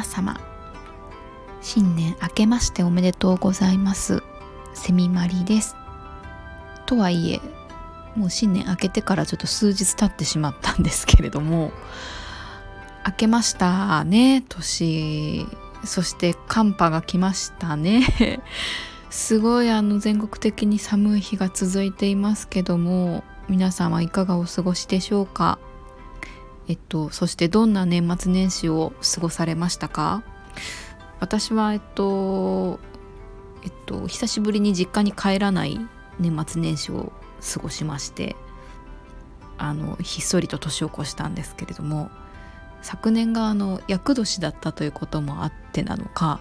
皆様新年明けましておめでとうございます。セミマリです。とはいえもう新年明けてからちょっと数日経ってしまったんですけれども明けましたね年。そして寒波が来ましたね。すごいあの全国的に寒い日が続いていますけども皆さんはいかがお過ごしでしょうか？えっとそしてどんな年末年始を過ごされましたか？私はえっとえっと久しぶりに実家に帰らない年末年始を過ごしましてあのひっそりと年を越したんですけれども昨年があの厄年だったということもあってなのか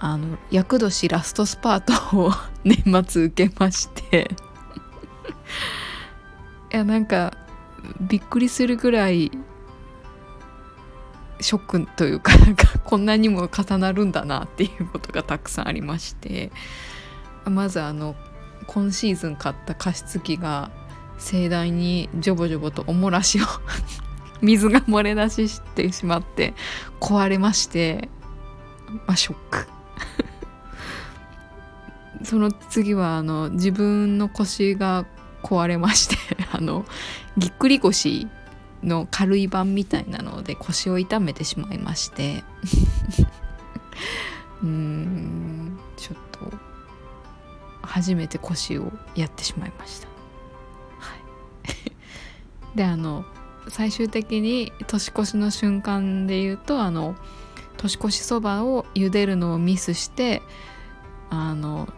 あの厄年ラストスパートを 年末受けまして。いやなんかびっくりするぐらいショックというかなんかこんなにも重なるんだなっていうことがたくさんありまして。まずあの今シーズン買った加湿器が盛大にジョボジョボとおもらしを水が漏れ出ししてしまって壊れまして。まあショック。その次はあの自分の腰が壊れまして。あのぎっくり腰の軽い版みたいなので腰を痛めてしまいまして。うーんちょっと初めて腰をやってしまいました。はい、であの最終的に年越しの瞬間で言うとあの年越しそばを茹でるのをミスしてあの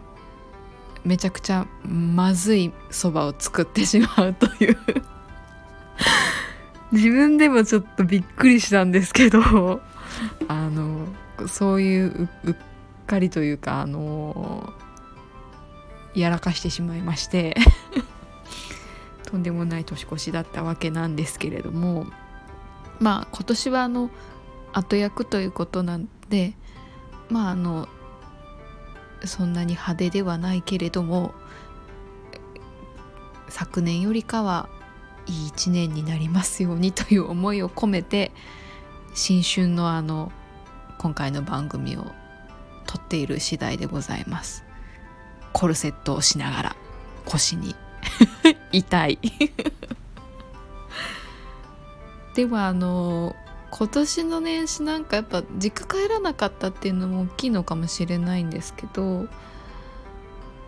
めちゃくちゃまずいそばを作ってしまうという。自分でもちょっとびっくりしたんですけどあのそういううっかりというかあのやらかしてしまいまして とんでもない年越しだったわけなんですけれどもまあ今年はあの後役ということなんでまああのそんなに派手ではないけれども昨年よりかはいい一年になりますようにという思いを込めて新春のあの今回の番組を撮っている次第でございます。コルセットをしながら腰に痛い。ではあの今年の年始なんかやっぱ実家帰らなかったっていうのも大きいのかもしれないんですけど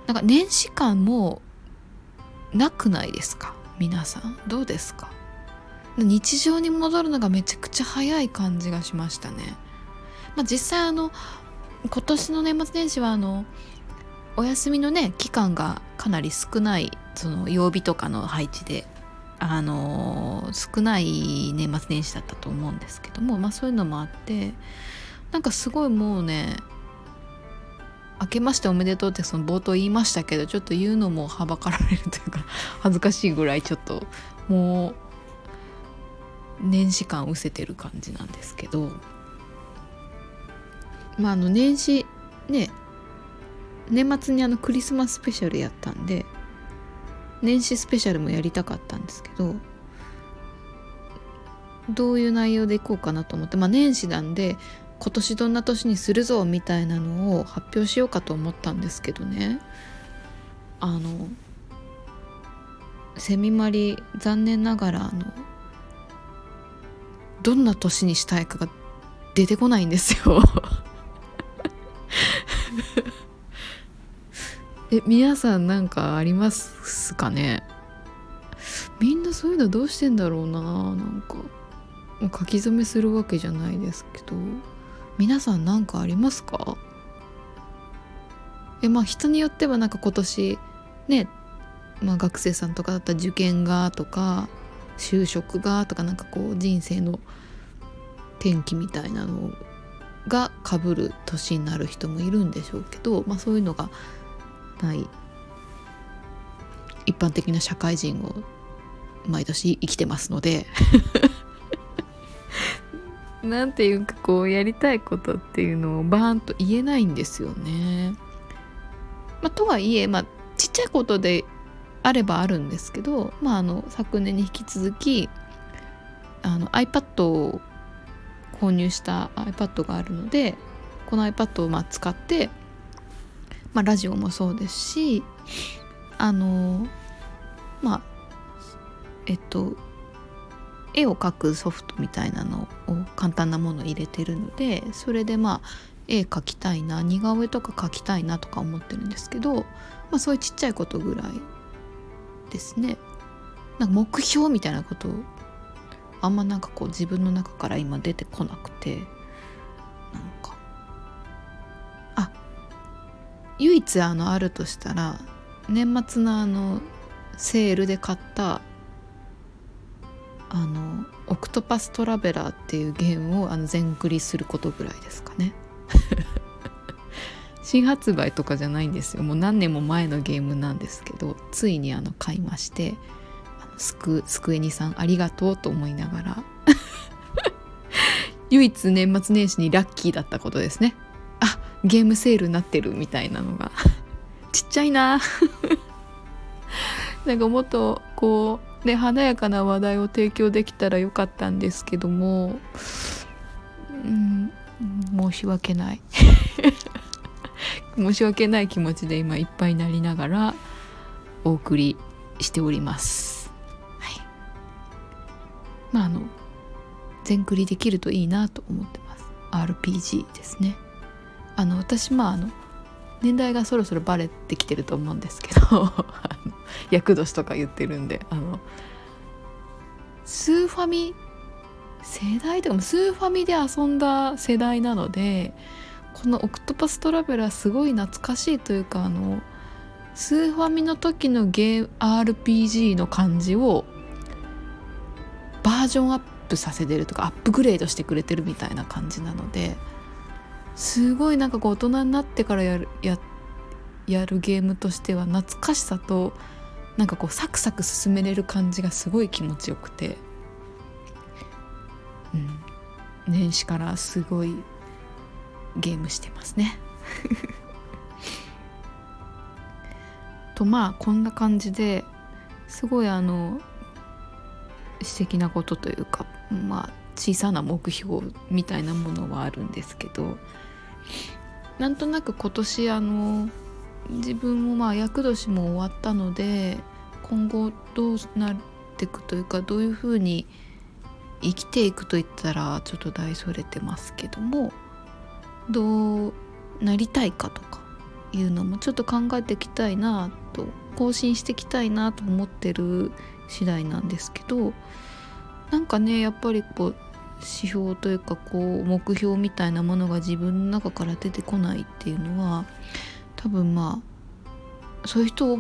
なんか年始感もなくないですか？皆さんどうですか？日常に戻るのがめちゃくちゃ早い感じがしましたね。まあ、実際あの今年の年末年始はあのお休みのね期間がかなり少ないその曜日とかの配置であの少ない年末年始だったと思うんですけどもまあそういうのもあってなんかすごいもうね明けましておめでとうってその冒頭言いましたけどちょっと言うのもはばかられるというか 恥ずかしいぐらいちょっともう年始感失せてる感じなんですけど。まああの年始ね年末にあのクリスマススペシャルやったんで年始スペシャルもやりたかったんですけどどういう内容でいこうかなと思ってまあ年始なんで今年どんな年にするぞみたいなのを発表しようかと思ったんですけどね。あのセミマリ残念ながらあのどんな年にしたいかが出てこないんですよ。え皆さんなんかありますかね？みんなそういうのどうしてんだろうななんか。書き初めするわけじゃないですけど。皆さん何かありますか？えまあ人によってはなんか今年ね、まあ、学生さんとかだったら受験がとか就職がとかなんかこう人生の転機みたいなのがかぶる年になる人もいるんでしょうけど、まあ、そういうのがない一般的な社会人を毎年生きてますので。なんていうかこうやりたいことっていうのをバーンと言えないんですよね。まあ、とはいえ、まあ、ちっちゃいことであればあるんですけど、まあ、あの昨年に引き続きあの iPad を購入した iPad があるのでこの iPad をま使って、まあ、ラジオもそうですしあのまあえっと絵を描くソフトみたいなのを簡単なものを入れてるのでそれでまあ絵描きたいな似顔絵とか描きたいなとか思ってるんですけど、まあ、そういうちっちゃいことぐらいですね。なんか目標みたいなことあんまなんかこう自分の中から今出てこなくてなんかあ唯一あのあるとしたら年末のあのセールで買ったあの「オクトパストラベラー」っていうゲームをあの全クリすることぐらいですかね。新発売とかじゃないんですよ。もう何年も前のゲームなんですけどついにあの買いましてすくすくえにさんありがとうと思いながら 唯一年末年始にラッキーだったことですね。あゲームセールになってるみたいなのが。ちっちゃいな。なんかもっとこううね華やかな話題を提供できたらよかったんですけどもうん申し訳ない 申し訳ない気持ちで今いっぱいになりながらお送りしております。はい、まああの全クリできるといいなと思ってます。RPG ですね。あの私まああの年代がそろそろバレてきてると思うんですけど 厄年とか言ってるんであのスーファミ世代とかもスーファミで遊んだ世代なのでこの「オクトパストラベラー」すごい懐かしいというかあのスーファミの時のゲーム RPG の感じをバージョンアップさせてるとかアップグレードしてくれてるみたいな感じなのですごいなんかこう大人になってからやるややるゲームとしては懐かしさとなんかこうサクサク進めれる感じがすごい気持ちよくて、うん、年始からすごいゲームしてますね。とまあこんな感じですごいあの素敵なことというかまあ小さな目標みたいなものはあるんですけどなんとなく今年あの自分もまあ厄年も終わったので今後どうなっていくというかどういうふうに生きていくといったらちょっと大それてますけどもどうなりたいかとかいうのもちょっと考えていきたいなと更新していきたいなと思ってる次第なんですけどなんかねやっぱりこう指標というかこう目標みたいなものが自分の中から出てこないっていうのは多分まあそういう人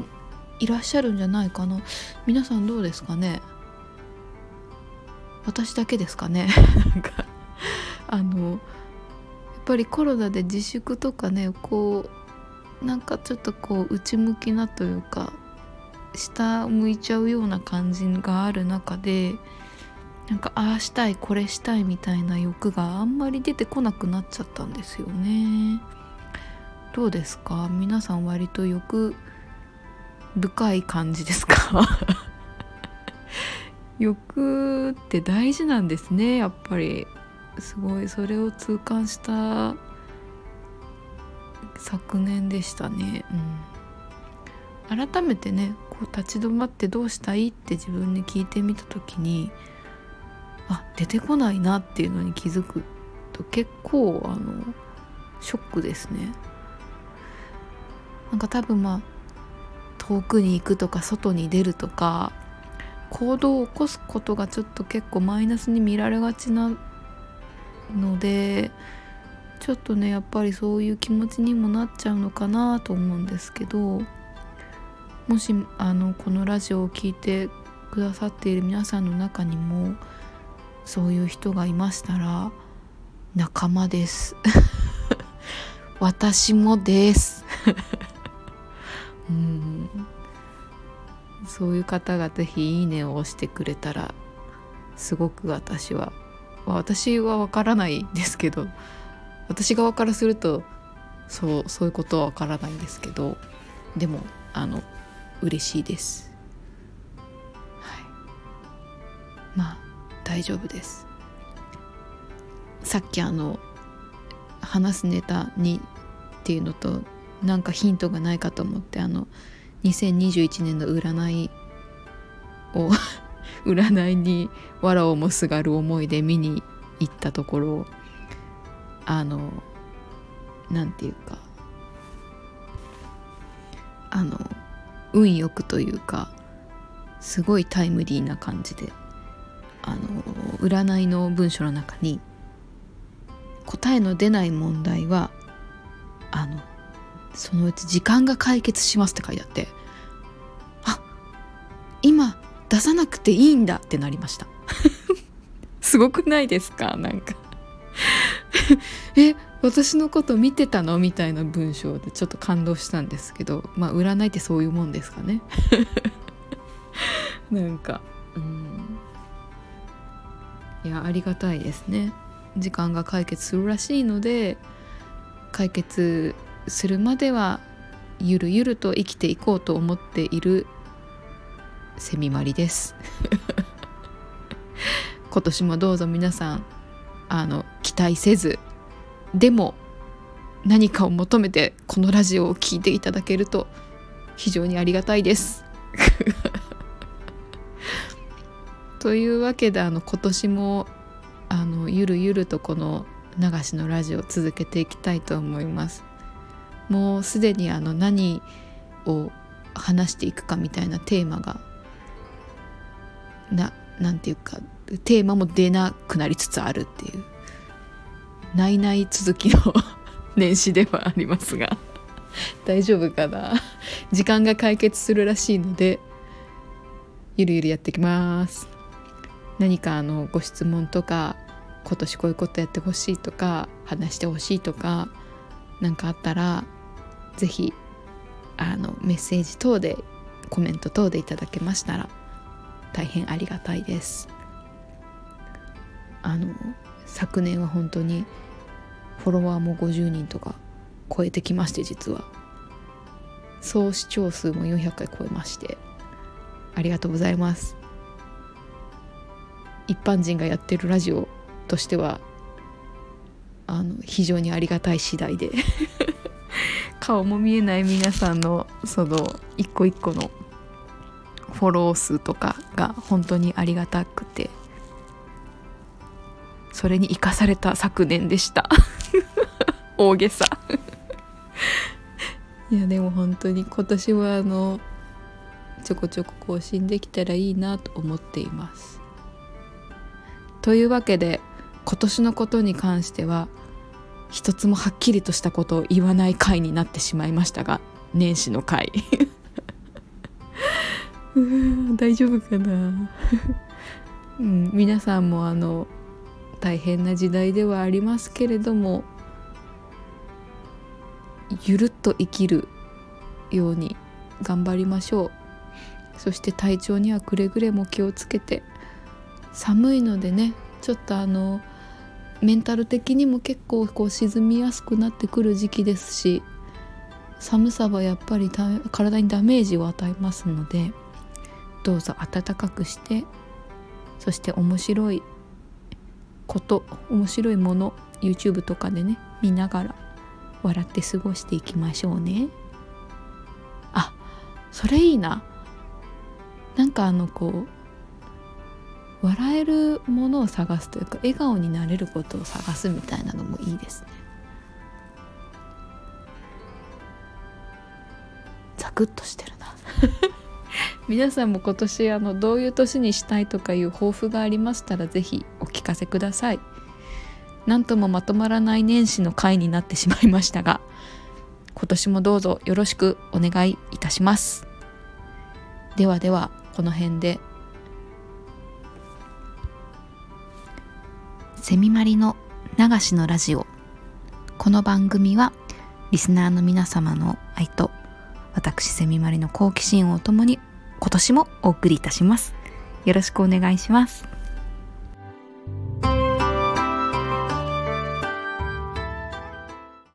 いらっしゃるんじゃないかな。皆さんどうですかね？私だけですかね？なんかあのやっぱりコロナで自粛とかねこうなんかちょっとこう内向きなというか下向いちゃうような感じがある中でなんかああしたいこれしたいみたいな欲があんまり出てこなくなっちゃったんですよね。どうですか？皆さん割と欲深い感じですか？欲って大事なんですねやっぱり。すごい。それを痛感した昨年でしたね、うん、改めてねこう立ち止まってどうしたいって自分に聞いてみた時にあ出てこないなっていうのに気づくと結構あのショックですね。なんか多分まあ遠くに行くとか外に出るとか行動を起こすことがちょっと結構マイナスに見られがちなのでちょっとねやっぱりそういう気持ちにもなっちゃうのかなと思うんですけどもしあのこのラジオを聴いてくださっている皆さんの中にもそういう人がいましたら仲間です。私もです。うんそういう方が是非いいねを押してくれたらすごく私は私は分からないですけど私側からするとそうそういうことは分からないんですけどでもあの嬉しいです。はい。まあ大丈夫です。さっきあの話すネタにっていうのとなんかヒントがないかと思ってあの2021年の占いを 占いに藁をもすがる思いで見に行ったところあのなんていうかあの運よくというかすごいタイムリーな感じであの占いの文章の中に答えの出ない問題はあのそのうち時間が解決しますって書いてあってあ今出さなくていいんだってなりました。すごくないですか？なんか。え私のこと見てたの？みたいな文章でちょっと感動したんですけどまあ占いってそういうもんですかね？なんかうん。いやありがたいですね。時間が解決するらしいので解決するまではゆるゆると生きていこうと思っているセミマリです。今年もどうぞ皆さんあの期待せずでも何かを求めてこのラジオを聴いていただけると非常にありがたいです。というわけであの今年もあのゆるゆるとこの流しのラジオを続けていきたいと思います。もうすでにあの何を話していくかみたいなテーマがななんていうかテーマも出なくなりつつあるっていうないない続きの年始ではありますが 大丈夫かな？時間が解決するらしいのでゆるゆるやっていきます。何かあのご質問とか今年こういうことやってほしいとか話してほしいとか何かあったら是非あのメッセージ等でコメント等でいただけましたら大変ありがたいです。あの昨年は本当にフォロワーも50人とか超えてきまして実は。総視聴数も400回超えましてありがとうございます。一般人がやってるラジオとしてはあの非常にありがたい次第で。顔も見えない皆さんのその一個一個のフォロー数とかが本当にありがたくてそれに生かされた昨年でした。大げさ。いやでも本当に今年はあのちょこちょこ更新できたらいいなと思っています。というわけで今年のことに関しては一つもはっきりとしたことを言わない回になってしまいましたが年始の回。大丈夫かな、うん、皆さんもあの大変な時代ではありますけれどもゆるっと生きるように頑張りましょう。そして体調にはくれぐれも気をつけて寒いのでねちょっとあのメンタル的にも結構こう沈みやすくなってくる時期ですし寒さはやっぱり体にダメージを与えますのでどうぞ暖かくしてそして面白いこと面白いもの YouTube とかでね見ながら笑って過ごしていきましょうね。あそれいいな。なんかあのこう笑えるものを探すというか笑顔になれることを探すみたいなのもいいですね。ザクッとしてるな。皆さんも今年あのどういう年にしたいとかいう抱負がありましたら是非お聞かせください。何ともまとまらない年始の回になってしまいましたが今年もどうぞよろしくお願いいたします。ではではこの辺でセミマリの流しのラジオ。この番組はリスナーの皆様の愛と私セミマリの好奇心をともに今年もお送りいたします。よろしくお願いします。